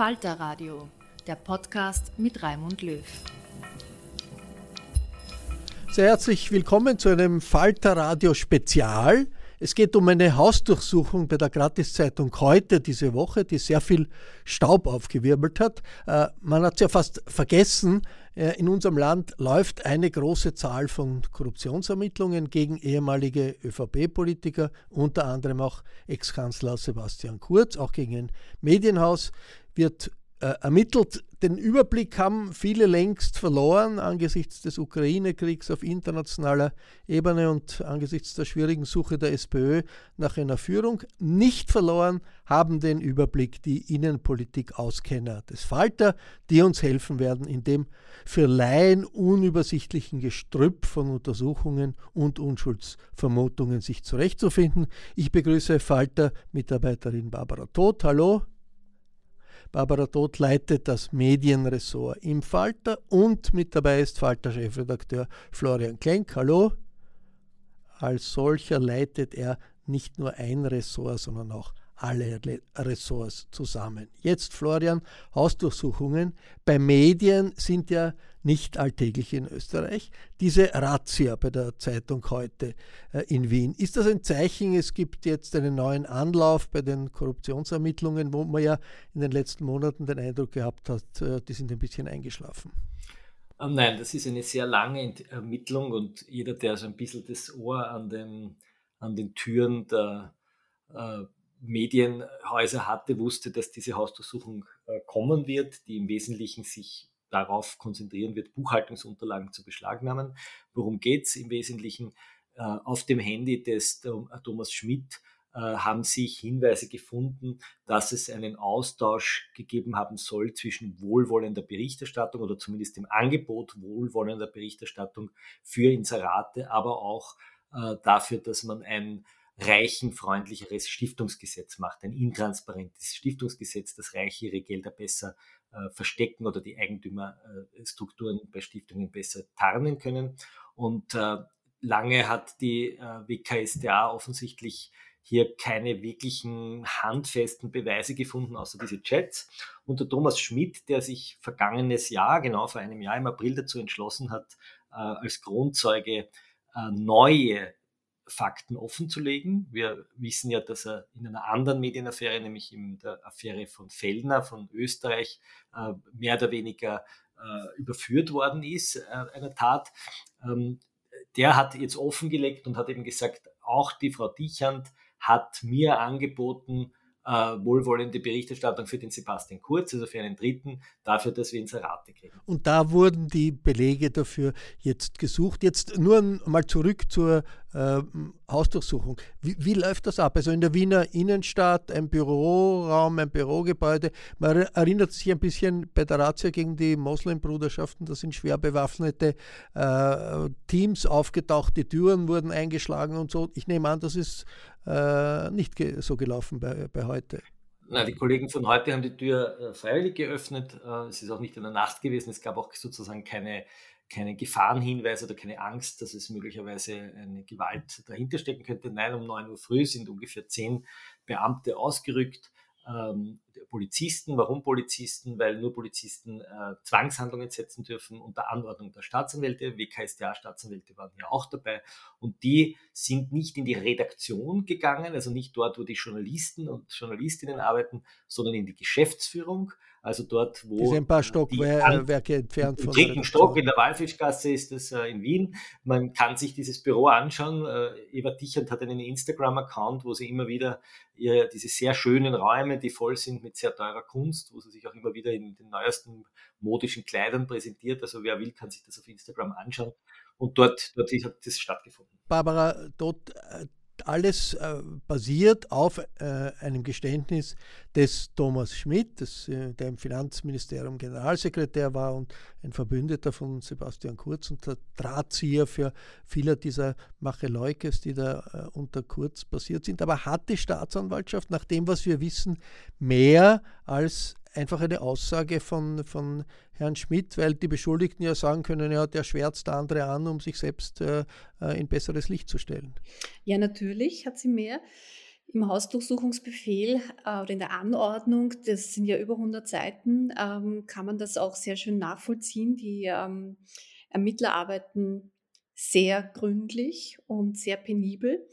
Falter Radio, der Podcast mit Raimund Löw. Sehr herzlich willkommen zu einem Falter Radio Spezial. Es geht um eine Hausdurchsuchung bei der Gratiszeitung heute diese Woche, die sehr viel Staub aufgewirbelt hat. Äh, man hat es ja fast vergessen, äh, in unserem Land läuft eine große Zahl von Korruptionsermittlungen gegen ehemalige ÖVP-Politiker, unter anderem auch Ex-Kanzler Sebastian Kurz, auch gegen ein Medienhaus wird äh, ermittelt. Den Überblick haben viele längst verloren angesichts des Ukraine-Kriegs auf internationaler Ebene und angesichts der schwierigen Suche der SPÖ nach einer Führung. Nicht verloren haben den Überblick die Innenpolitik-Auskenner des Falter, die uns helfen werden, in dem für Laien unübersichtlichen Gestrüpp von Untersuchungen und Unschuldsvermutungen sich zurechtzufinden. Ich begrüße Falter-Mitarbeiterin Barbara Todt. Hallo. Barbara Todt leitet das Medienressort im Falter und mit dabei ist Falter-Chefredakteur Florian Klenk. Hallo. Als solcher leitet er nicht nur ein Ressort, sondern auch alle Ressorts zusammen. Jetzt, Florian, Hausdurchsuchungen bei Medien sind ja nicht alltäglich in Österreich. Diese Razzia bei der Zeitung heute äh, in Wien, ist das ein Zeichen, es gibt jetzt einen neuen Anlauf bei den Korruptionsermittlungen, wo man ja in den letzten Monaten den Eindruck gehabt hat, äh, die sind ein bisschen eingeschlafen? Ähm, nein, das ist eine sehr lange Ermittlung und jeder, der so ein bisschen das Ohr an den, an den Türen der äh, Medienhäuser hatte, wusste, dass diese Hausdurchsuchung kommen wird, die im Wesentlichen sich darauf konzentrieren wird, Buchhaltungsunterlagen zu beschlagnahmen. Worum geht es im Wesentlichen? Äh, auf dem Handy des Thomas Schmidt äh, haben sich Hinweise gefunden, dass es einen Austausch gegeben haben soll zwischen wohlwollender Berichterstattung oder zumindest dem Angebot wohlwollender Berichterstattung für Inserate, aber auch dafür, dass man ein reichenfreundlicheres Stiftungsgesetz macht, ein intransparentes Stiftungsgesetz, das Reiche ihre Gelder besser äh, verstecken oder die Eigentümerstrukturen äh, bei Stiftungen besser tarnen können. Und äh, lange hat die äh, WKSDA offensichtlich hier keine wirklichen handfesten Beweise gefunden, außer diese Chats. Und der Thomas Schmidt, der sich vergangenes Jahr, genau vor einem Jahr im April dazu entschlossen hat, äh, als Kronzeuge äh, neue Fakten offenzulegen. Wir wissen ja, dass er in einer anderen Medienaffäre, nämlich in der Affäre von Fellner von Österreich, äh, mehr oder weniger äh, überführt worden ist, äh, einer Tat. Ähm, der hat jetzt offengelegt und hat eben gesagt, auch die Frau Dichand hat mir angeboten, äh, wohlwollende Berichterstattung für den Sebastian Kurz, also für einen Dritten, dafür, dass wir Inserate kriegen. Und da wurden die Belege dafür jetzt gesucht. Jetzt nur mal zurück zur Hausdurchsuchung. Wie, wie, läuft das ab? Also in der Wiener Innenstadt, ein Büroraum, ein Bürogebäude. Man erinnert sich ein bisschen bei der Razzia gegen die Moslembruderschaften, da sind schwer bewaffnete äh, Teams aufgetaucht, die Türen wurden eingeschlagen und so. Ich nehme an, das ist äh, nicht ge so gelaufen bei, bei heute. Na, die Kollegen von heute haben die Tür äh, freiwillig geöffnet. Äh, es ist auch nicht in der Nacht gewesen. Es gab auch sozusagen keine keine Gefahrenhinweise oder keine Angst, dass es möglicherweise eine Gewalt dahinter stecken könnte. Nein, um 9 Uhr früh sind ungefähr zehn Beamte ausgerückt. Ähm, Polizisten. Warum Polizisten? Weil nur Polizisten äh, Zwangshandlungen setzen dürfen unter Anordnung der Staatsanwälte. WKStA-Staatsanwälte waren ja auch dabei. Und die sind nicht in die Redaktion gegangen, also nicht dort, wo die Journalisten und Journalistinnen arbeiten, sondern in die Geschäftsführung. Also dort, wo. Das sind ein paar Stockwerke entfernt von. Im dritten Stock in der Walfischgasse ist es äh, in Wien. Man kann sich dieses Büro anschauen. Äh, Eva Dichand hat einen Instagram-Account, wo sie immer wieder ihre, diese sehr schönen Räume, die voll sind mit sehr teurer Kunst, wo sie sich auch immer wieder in den neuesten modischen Kleidern präsentiert. Also wer will, kann sich das auf Instagram anschauen. Und dort, dort hat das stattgefunden. Barbara, dort äh, alles äh, basiert auf äh, einem Geständnis des Thomas Schmidt, des, äh, der im Finanzministerium Generalsekretär war und ein Verbündeter von Sebastian Kurz und der Drahtzieher für viele dieser Macheleukes, die da äh, unter Kurz passiert sind. Aber hat die Staatsanwaltschaft nach dem, was wir wissen, mehr als einfach eine Aussage von, von Herrn Schmidt, weil die Beschuldigten ja sagen können, ja, der schwärzt andere an, um sich selbst äh, äh, in besseres Licht zu stellen. Ja, natürlich hat sie mehr. Im Hausdurchsuchungsbefehl äh, oder in der Anordnung, das sind ja über 100 Seiten, ähm, kann man das auch sehr schön nachvollziehen. Die ähm, Ermittler arbeiten sehr gründlich und sehr penibel.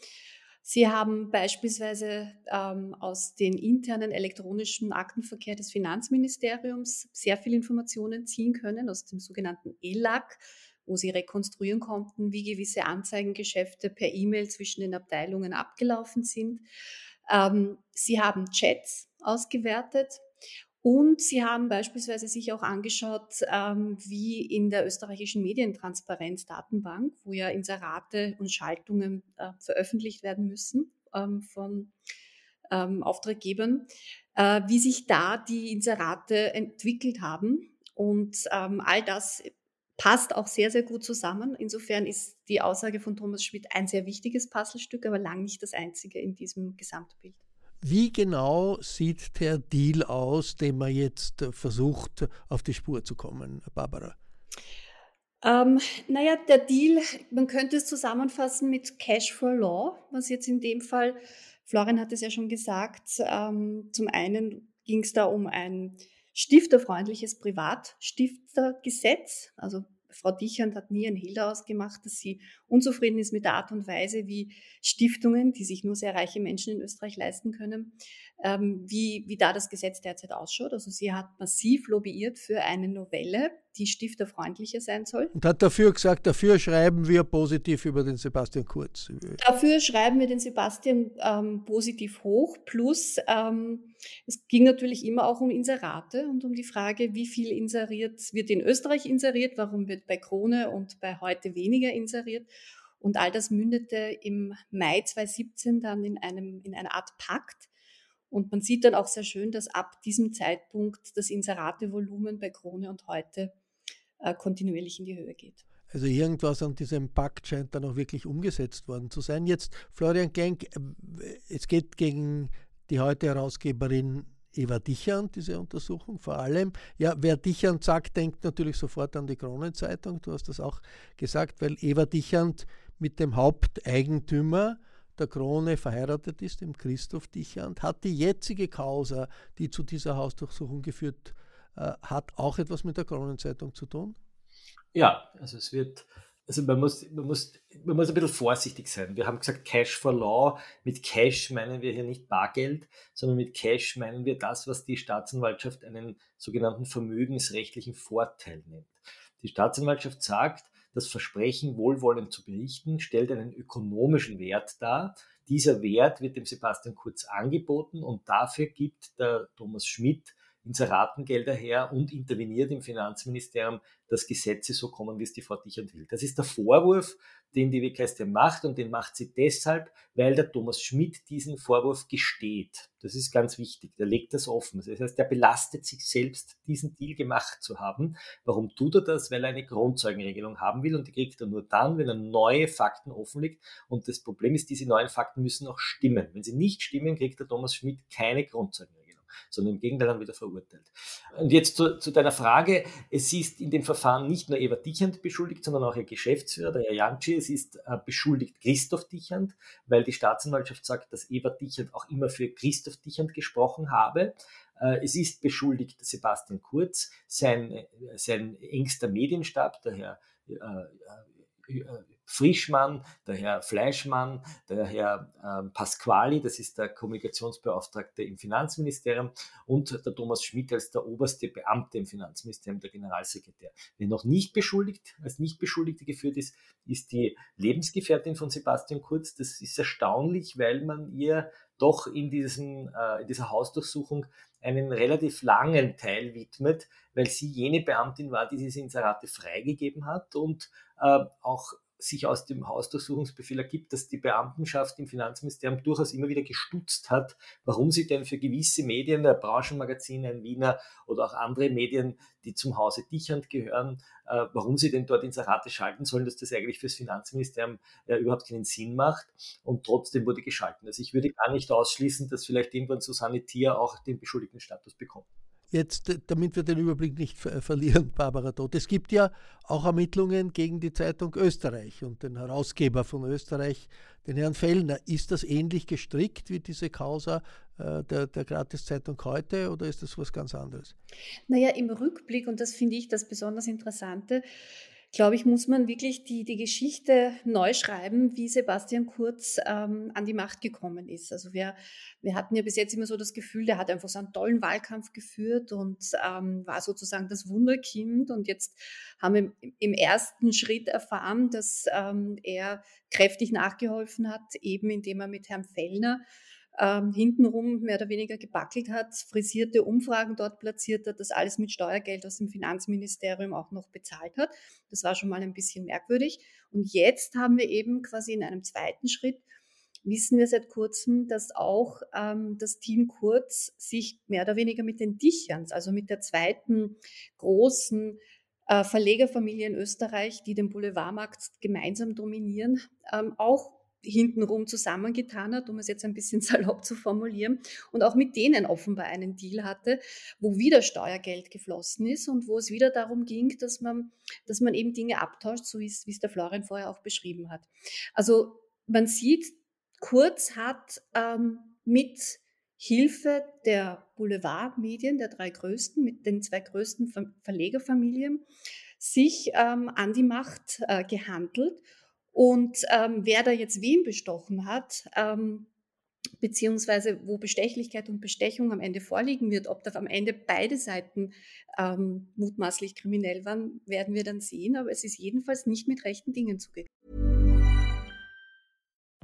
Sie haben beispielsweise ähm, aus den internen elektronischen Aktenverkehr des Finanzministeriums sehr viele Informationen ziehen können, aus dem sogenannten ELAC, wo sie rekonstruieren konnten, wie gewisse Anzeigengeschäfte per E-Mail zwischen den Abteilungen abgelaufen sind. Ähm, sie haben Chats ausgewertet und sie haben beispielsweise sich auch angeschaut, ähm, wie in der österreichischen Medientransparenzdatenbank, wo ja Inserate und Schaltungen äh, veröffentlicht werden müssen ähm, von ähm, Auftraggebern, äh, wie sich da die Inserate entwickelt haben. Und all das passt auch sehr, sehr gut zusammen. Insofern ist die Aussage von Thomas Schmidt ein sehr wichtiges Puzzlestück, aber lang nicht das einzige in diesem Gesamtbild. Wie genau sieht der Deal aus, den man jetzt versucht, auf die Spur zu kommen, Barbara? Ähm, naja, der Deal, man könnte es zusammenfassen mit Cash for Law, was jetzt in dem Fall, Florian hat es ja schon gesagt, ähm, zum einen ging es da um ein stifterfreundliches Privatstiftergesetz, also Frau Dichand hat nie ein Hehl daraus gemacht, dass sie unzufrieden ist mit der Art und Weise, wie Stiftungen, die sich nur sehr reiche Menschen in Österreich leisten können, ähm, wie, wie da das Gesetz derzeit ausschaut. Also sie hat massiv lobbyiert für eine Novelle, die stifterfreundlicher sein soll. Und hat dafür gesagt, dafür schreiben wir positiv über den Sebastian Kurz. Dafür schreiben wir den Sebastian ähm, positiv hoch. Plus, ähm, es ging natürlich immer auch um Inserate und um die Frage, wie viel inseriert wird in Österreich inseriert, warum wird bei Krone und bei heute weniger inseriert. Und all das mündete im Mai 2017 dann in, einem, in einer Art Pakt. Und man sieht dann auch sehr schön, dass ab diesem Zeitpunkt das Inseratevolumen bei Krone und heute äh, kontinuierlich in die Höhe geht. Also irgendwas an diesem Pakt scheint dann auch wirklich umgesetzt worden zu sein. Jetzt, Florian Genk, äh, es geht gegen die heute Herausgeberin Eva Dichand, diese Untersuchung vor allem. Ja, wer Dichand sagt, denkt natürlich sofort an die Kronenzeitung. Du hast das auch gesagt, weil Eva Dichand mit dem Haupteigentümer der Krone verheiratet ist, dem Christoph Dichand, hat die jetzige Causa, die zu dieser Hausdurchsuchung geführt äh, hat, auch etwas mit der Kronenzeitung zu tun? Ja, also es wird, also man muss, man muss, man muss ein bisschen vorsichtig sein. Wir haben gesagt Cash for Law. Mit Cash meinen wir hier nicht Bargeld, sondern mit Cash meinen wir das, was die Staatsanwaltschaft einen sogenannten vermögensrechtlichen Vorteil nennt. Die Staatsanwaltschaft sagt, das Versprechen, wohlwollend zu berichten, stellt einen ökonomischen Wert dar. Dieser Wert wird dem Sebastian Kurz angeboten und dafür gibt der Thomas Schmidt Inseratengelder her und interveniert im Finanzministerium, dass Gesetze so kommen, wie es die Frau Dichand will. Das ist der Vorwurf, den die WKStA macht und den macht sie deshalb, weil der Thomas Schmidt diesen Vorwurf gesteht. Das ist ganz wichtig. Der legt das offen. Das heißt, er belastet sich selbst, diesen Deal gemacht zu haben. Warum tut er das? Weil er eine Grundzeugenregelung haben will und die kriegt er nur dann, wenn er neue Fakten offenlegt. Und das Problem ist, diese neuen Fakten müssen auch stimmen. Wenn sie nicht stimmen, kriegt der Thomas Schmidt keine Grundzeugenregelung sondern im Gegenteil dann wieder verurteilt. Und jetzt zu, zu, deiner Frage, es ist in dem Verfahren nicht nur Eva Dichand beschuldigt, sondern auch ihr Geschäftsführer, der Herr Janci, es ist äh, beschuldigt Christoph Dichand, weil die Staatsanwaltschaft sagt, dass Eva Dichand auch immer für Christoph Dichand gesprochen habe. Äh, es ist beschuldigt Sebastian Kurz, sein, sein engster Medienstab, der Herr äh, äh, Frischmann, der Herr Fleischmann, der Herr ähm, Pasquali, das ist der Kommunikationsbeauftragte im Finanzministerium und der Thomas Schmidt als der oberste Beamte im Finanzministerium, der Generalsekretär. Wer noch nicht beschuldigt, als nicht Beschuldigte geführt ist, ist die Lebensgefährtin von Sebastian Kurz. Das ist erstaunlich, weil man ihr doch in, diesem, äh, in dieser Hausdurchsuchung einen relativ langen Teil widmet, weil sie jene Beamtin war, die diese Inserate freigegeben hat und äh, auch sich aus dem Hausdurchsuchungsbefehl ergibt, dass die Beamtenschaft im Finanzministerium durchaus immer wieder gestutzt hat, warum sie denn für gewisse Medien, der Branchenmagazin, ein Wiener oder auch andere Medien, die zum Hause Dichand gehören, äh, warum sie denn dort Inserate schalten sollen, dass das eigentlich fürs Finanzministerium äh, überhaupt keinen Sinn macht und trotzdem wurde geschalten. Also ich würde gar nicht ausschließen, dass vielleicht irgendwann Susanne Thier auch den beschuldigten Status bekommt. Jetzt, damit wir den Überblick nicht ver verlieren, Barbara Todt. Es gibt ja auch Ermittlungen gegen die Zeitung Österreich und den Herausgeber von Österreich, den Herrn Fellner. Ist das ähnlich gestrickt wie diese Causa äh, der, der Gratiszeitung heute oder ist das was ganz anderes? Naja, im Rückblick, und das finde ich das besonders Interessante, glaube ich, muss man wirklich die, die Geschichte neu schreiben, wie Sebastian Kurz ähm, an die Macht gekommen ist. Also wir, wir hatten ja bis jetzt immer so das Gefühl, der hat einfach so einen tollen Wahlkampf geführt und ähm, war sozusagen das Wunderkind. Und jetzt haben wir im, ersten Schritt erfahren, dass ähm, er kräftig nachgeholfen hat, eben indem er mit Herrn Fellner ähm, hintenrum mehr oder weniger gebackelt hat, frisierte Umfragen dort platziert hat, das alles mit Steuergeld aus dem Finanzministerium auch noch bezahlt hat. Das war schon mal ein bisschen merkwürdig. Und jetzt haben wir eben quasi in einem zweiten Schritt wissen wir seit kurzem, dass auch ähm, das Team Kurz sich mehr oder weniger mit den Dicherns, also mit der zweiten großen äh, Verlegerfamilie in Österreich, die den Boulevardmarkt gemeinsam dominieren, ähm, auch hintenrum zusammengetan hat, um es jetzt ein bisschen salopp zu formulieren, und auch mit denen offenbar einen Deal hatte, wo wieder Steuergeld geflossen ist und wo es wieder darum ging, dass man, dass man eben Dinge abtauscht, so wie es, der Florian vorher auch beschrieben hat. Also man sieht, Kurz hat ähm, mit Hilfe der Boulevardmedien, der drei größten, mit den zwei größten Verlegerfamilien, sich ähm, an die Macht äh, gehandelt und ähm, wer da jetzt wen bestochen hat, ähm, beziehungsweise wo Bestechlichkeit und Bestechung am Ende vorliegen wird, ob da am Ende beide Seiten ähm, mutmaßlich kriminell waren, werden wir dann sehen. Aber es ist jedenfalls nicht mit rechten Dingen zugegangen.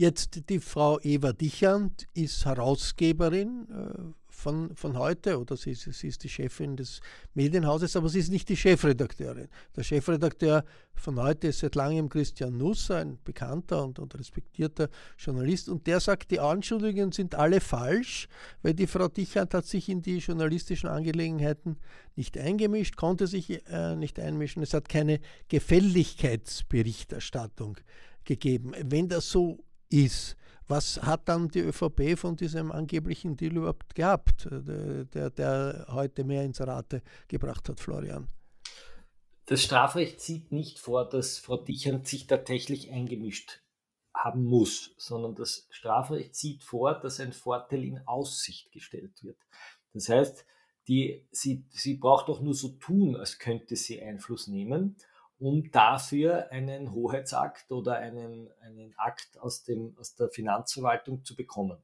Jetzt die Frau Eva Dichand ist Herausgeberin äh, von, von heute oder sie, sie ist die Chefin des Medienhauses, aber sie ist nicht die Chefredakteurin. Der Chefredakteur von heute ist seit langem Christian Nusser, ein bekannter und, und respektierter Journalist und der sagt, die Anschuldigungen sind alle falsch, weil die Frau Dichand hat sich in die journalistischen Angelegenheiten nicht eingemischt, konnte sich äh, nicht einmischen. Es hat keine Gefälligkeitsberichterstattung gegeben. Wenn das so ist, was hat dann die ÖVP von diesem angeblichen Deal überhaupt gehabt, äh, der, der heute mehr ins Rate gebracht hat, Florian? Das Strafrecht sieht nicht vor, dass Frau Dichand sich tatsächlich eingemischt haben muss, sondern das Strafrecht sieht vor, dass ein Vorteil in Aussicht gestellt wird. Das heißt, die, sie, sie braucht doch nur so tun, als könnte sie Einfluss nehmen, um dafür einen Hoheitsakt oder einen, einen Akt aus, dem, aus der Finanzverwaltung zu bekommen.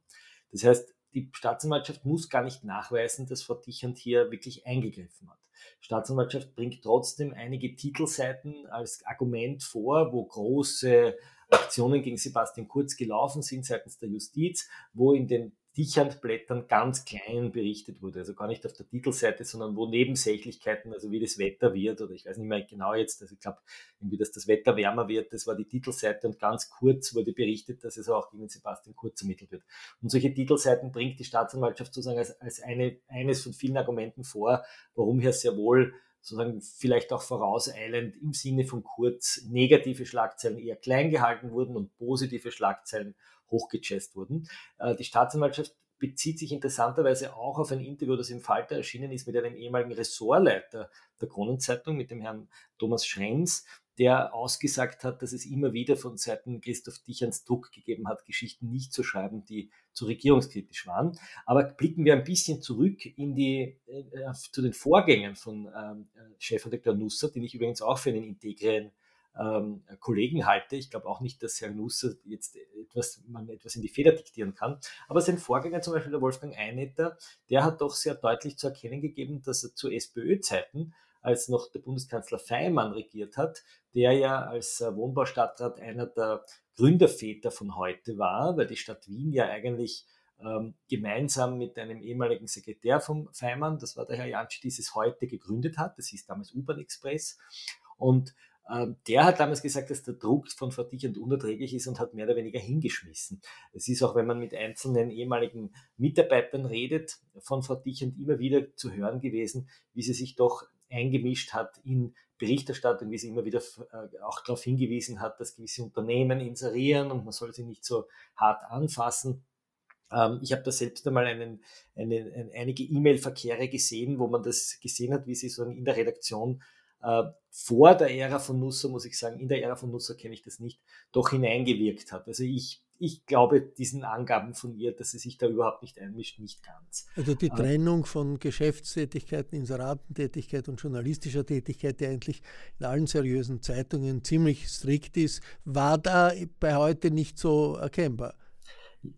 Das heißt, die Staatsanwaltschaft muss gar nicht nachweisen, dass Frau Dichand hier wirklich eingegriffen hat. Staatsanwaltschaft bringt trotzdem einige Titelseiten als Argument vor, wo große Aktionen gegen Sebastian Kurz gelaufen sind seitens der Justiz, wo in den Dichand-Blättern ganz klein berichtet wurde. Also gar nicht auf der Titelseite, sondern wo Nebensächlichkeiten, also wie das Wetter wird, oder ich weiß nicht mehr genau jetzt, also ich glaube, irgendwie, dass das Wetter wärmer wird, das war die Titelseite und ganz kurz wurde berichtet, dass es auch gegen Sebastian Kurz ermittelt wird. Und solche Titelseiten bringt die Staatsanwaltschaft sozusagen als, als eine, eines von vielen Argumenten vor, warum hier sehr wohl sozusagen vielleicht auch vorauseilend im Sinne von Kurz negative Schlagzeilen eher klein gehalten wurden und positive Schlagzeilen hochgechest wurden. Äh, die Staatsanwaltschaft bezieht sich interessanterweise auch auf ein Interview, das im Falter erschienen ist mit einem ehemaligen Ressortleiter der Kronenzeitung, mit dem Herrn Thomas Schrems, der ausgesagt hat, dass es immer wieder von Seiten Christoph Dichans Druck gegeben hat, Geschichten nicht zu schreiben, die zu regierungskritisch waren. Aber blicken wir ein bisschen zurück in die, äh, zu den Vorgängen von ähm, Chefredakteur Nusser, den ich übrigens auch für einen integren ähm, Kollegen halte. Ich glaube auch nicht, dass Herr Nusser jetzt etwas, man etwas in die Feder diktieren kann. Aber sein Vorgänger, zum Beispiel der Wolfgang Einetter, der hat doch sehr deutlich zu erkennen gegeben, dass er zu SPÖ-Zeiten als noch der Bundeskanzler Feimann regiert hat, der ja als äh, Wohnbaustadtrat einer der Gründerväter von heute war, weil die Stadt Wien ja eigentlich ähm, gemeinsam mit einem ehemaligen Sekretär von Feimann, das war der Herr Jansch, dieses heute gegründet hat. Das hieß damals U-Bahn Express. Und ähm, der hat damals gesagt, dass der Druck von Frau Dichand unerträglich ist und hat mehr oder weniger hingeschmissen. Es ist auch, wenn man mit einzelnen ehemaligen Mitarbeitern redet, von Frau Dichand immer wieder zu hören gewesen, wie sie sich doch eingemischt hat in Berichterstattung, wie sie immer wieder äh, auch darauf hingewiesen hat, dass gewisse Unternehmen inserieren und man soll sie nicht so hart anfassen. Ähm, ich habe da selbst einmal einen, einen, einige E-Mail-Verkehre gesehen, wo man das gesehen hat, wie sie so in der Redaktion äh, vor der Ära von Nusser, muss ich sagen, in der Ära von Nusser kenne ich das nicht, doch hineingewirkt hat. Also ich, ich glaube diesen Angaben von ihr, dass sie sich da überhaupt nicht einmischt, nicht ganz. Also die Trennung von Geschäftstätigkeiten, Inseratentätigkeit und journalistischer Tätigkeit, die eigentlich in allen seriösen Zeitungen ziemlich strikt ist, war da bei heute nicht so erkennbar.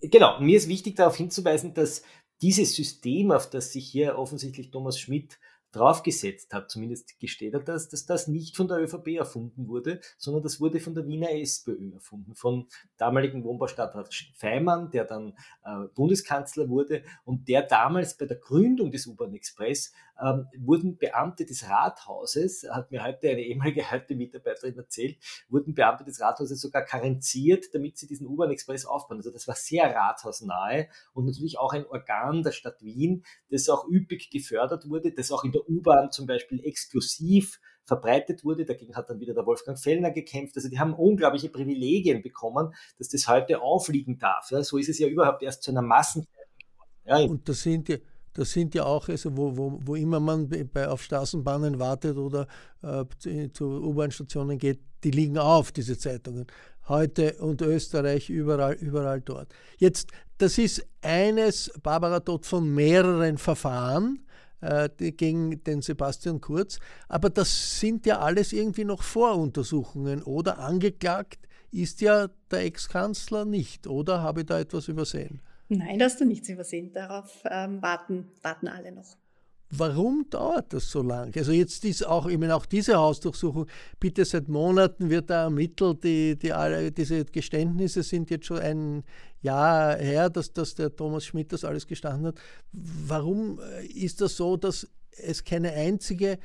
Genau, mir ist wichtig darauf hinzuweisen, dass dieses System, auf das sich hier offensichtlich Thomas Schmidt draufgesetzt hat, zumindest gesteht er das, dass das nicht von der ÖVP erfunden wurde, sondern das wurde von der Wiener SPÖ erfunden, von damaligen Wohnbaustadtrat Feimann, der dann äh, Bundeskanzler wurde und der damals bei der Gründung des U-Bahn-Express ähm, wurden Beamte des Rathauses, hat mir heute eine ehemalige heute Mitarbeiterin erzählt, wurden Beamte des Rathauses sogar karenziert, damit sie diesen U-Bahn-Express aufbauen. Also das war sehr rathausnahe und natürlich auch ein Organ der Stadt Wien, das auch üppig gefördert wurde, das auch in der U-Bahn zum Beispiel exklusiv verbreitet wurde. Dagegen hat dann wieder der Wolfgang Fellner gekämpft. Also die haben unglaubliche Privilegien bekommen, dass das heute aufliegen darf. Ja, so ist es ja überhaupt erst zu einer Massenzeit. Ja, und das sind die das sind ja auch, also wo, wo, wo immer man bei, auf Straßenbahnen wartet oder äh, zu, U-Bahn-Stationen geht, die liegen auf, diese Zeitungen. Heute und Österreich, überall, überall dort. Jetzt, das ist eines, Barbara Todt, von mehreren Verfahren äh, gegen den Sebastian Kurz, aber das sind ja alles irgendwie noch Voruntersuchungen oder angeklagt ist ja der Ex-Kanzler nicht, oder habe ich da etwas übersehen? Nein, hast du nichts übersehen. Darauf ähm, warten, warten alle noch. Warum dauert das so lang? Also jetzt ist auch, ich meine, auch diese Hausdurchsuchung, bitte seit Monaten wird da ermittelt, die, die alle, diese Geständnisse sind jetzt schon ein Jahr her, dass, dass der Thomas Schmidt das alles gestanden hat. Warum äh, ist das so, dass es keine einzige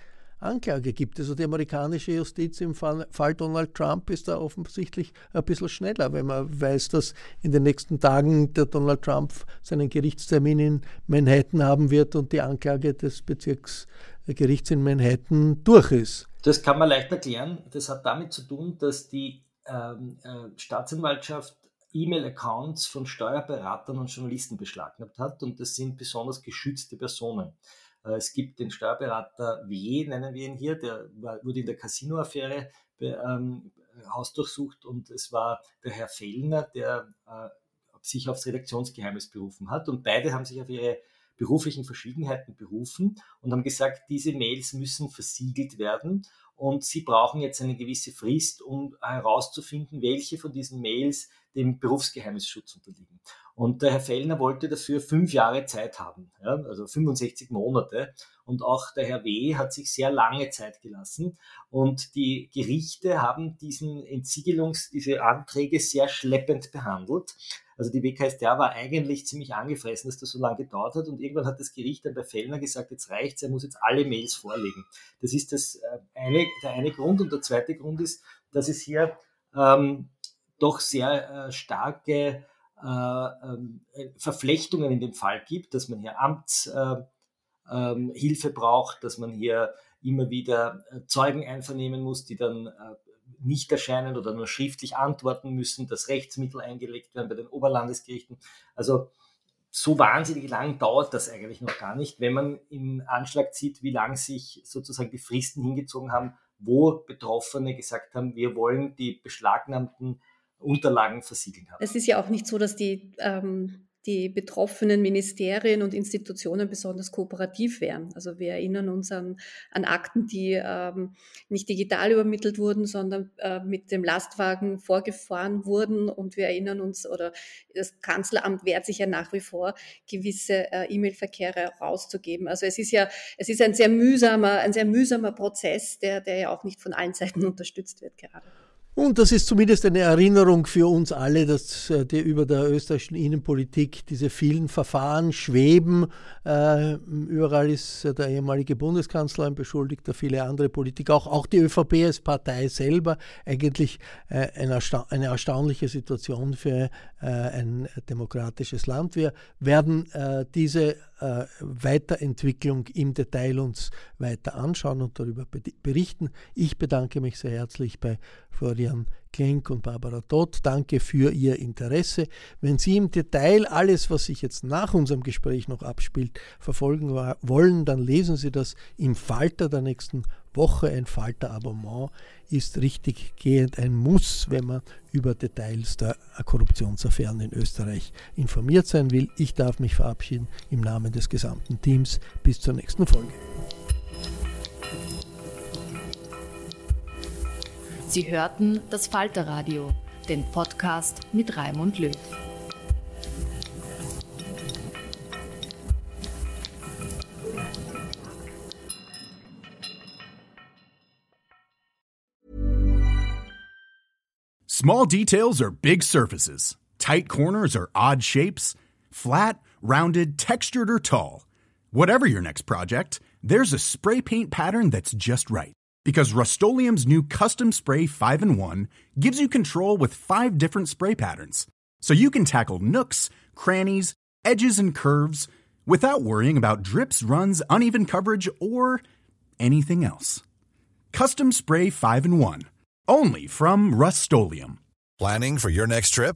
Anklage gibt. Also die amerikanische Justiz im Fall, Fall, Donald Trump ist da offensichtlich ein bisschen schneller, wenn man weiß, dass in den nächsten Tagen der Donald Trump seinen Gerichtstermin in Manhattan haben wird und die Anklage des Bezirksgerichts in Manhattan durch ist. Das kann man leicht erklären. Das hat damit zu tun, dass die ähm, äh, Staatsanwaltschaft E-Mail-Accounts von Steuerberatern und Journalisten beschlagnahmt hat und das sind besonders geschützte Personen. Äh, es gibt den Steuerberater W, nennen wir ihn hier, der wurde in der Casino-Affäre ähm, hausdurchsucht und es war der Herr Fellner, der äh, sich aufs Redaktionsgeheimnis berufen hat und beide haben sich auf ihre beruflichen Verschiedenheiten berufen und haben gesagt, diese Mails müssen versiegelt werden und sie brauchen jetzt eine gewisse Frist, um herauszufinden, welche von diesen Mails dem Berufsgeheimnisschutz unterliegen. Und der Herr Fellner wollte dafür fünf Jahre Zeit haben, ja, also 65 Monate. Und auch der Herr W. hat sich sehr lange Zeit gelassen. Und die Gerichte haben diesen Entsiegelungs-, diese Anträge sehr schleppend behandelt. Also die WKStA war eigentlich ziemlich angefressen, dass das so lange gedauert hat. Und irgendwann hat das Gericht dann bei Fellner gesagt, jetzt reicht's, er muss jetzt alle Mails vorlegen. Das ist das äh, eine, der eine Grund. Und der zweite Grund ist, dass es hier ähm, doch sehr äh, starke Verflechtungen in dem Fall gibt, dass man hier Amtshilfe äh, ähm, braucht, dass man hier immer wieder äh, Zeugen einvernehmen muss, die dann nicht erscheinen oder nur schriftlich antworten müssen, dass Rechtsmittel eingelegt werden bei den Oberlandesgerichten. Also so wahnsinnig lang dauert das eigentlich noch gar nicht, wenn man in Anschlag zieht, wie lang sich sozusagen die Fristen hingezogen haben, wo Betroffene gesagt haben, wir wollen die beschlagnahmten Unterlagen versiegelt haben. Es ist ja auch nicht so, dass die, ähm, die betroffenen Ministerien und Institutionen besonders kooperativ wären. Also wir erinnern uns an, an Akten, die ähm, nicht digital übermittelt wurden, sondern äh, mit dem Lastwagen vorgefahren wurden. Und wir erinnern uns, oder das Kanzleramt wehrt sich ja nach wie vor, gewisse äh, E-Mail-Verkehre rauszugeben. Also es ist ja, es ist ein sehr mühsamer, ein sehr mühsamer Prozess, der, der ja auch nicht von allen Seiten unterstützt wird gerade. Und das ist zumindest eine Erinnerung für uns alle, dass äh, die über der österreichischen Innenpolitik diese vielen Verfahren schweben. Äh, überall ist der ehemalige Bundeskanzler ein Beschuldigter, viele andere Politiker, auch, auch die ÖVP als Partei selber. Eigentlich äh, eine, ersta eine, erstaunliche Situation für äh, ein demokratisches Land. Wir werden äh, diese äh, Weiterentwicklung im Detail uns weiter anschauen und darüber berichten. Ich bedanke mich sehr herzlich bei Florian Klenk und Barbara Todt. Danke für Ihr Interesse. Wenn Sie im Detail alles, was sich jetzt nach unserem Gespräch noch abspielt, verfolgen wollen, dann lesen Sie das im Falter der nächsten Woche. Ein Falter-Abonnement ist richtig gehend ein Muss, wenn man über Details der Korruptionsaffären in Österreich informiert sein will. Ich darf mich verabschieden im Namen des gesamten Teams. Bis zur nächsten Folge. Sie hörten das Falterradio, den Podcast mit Raimund Löw. Small details are big surfaces. Tight corners are odd shapes. Flat, rounded, textured, or tall. Whatever your next project, there's a spray paint pattern that's just right because Rust new Custom Spray 5 in 1 gives you control with five different spray patterns. So you can tackle nooks, crannies, edges, and curves without worrying about drips, runs, uneven coverage, or anything else. Custom Spray 5 in 1. Only from Rust Planning for your next trip?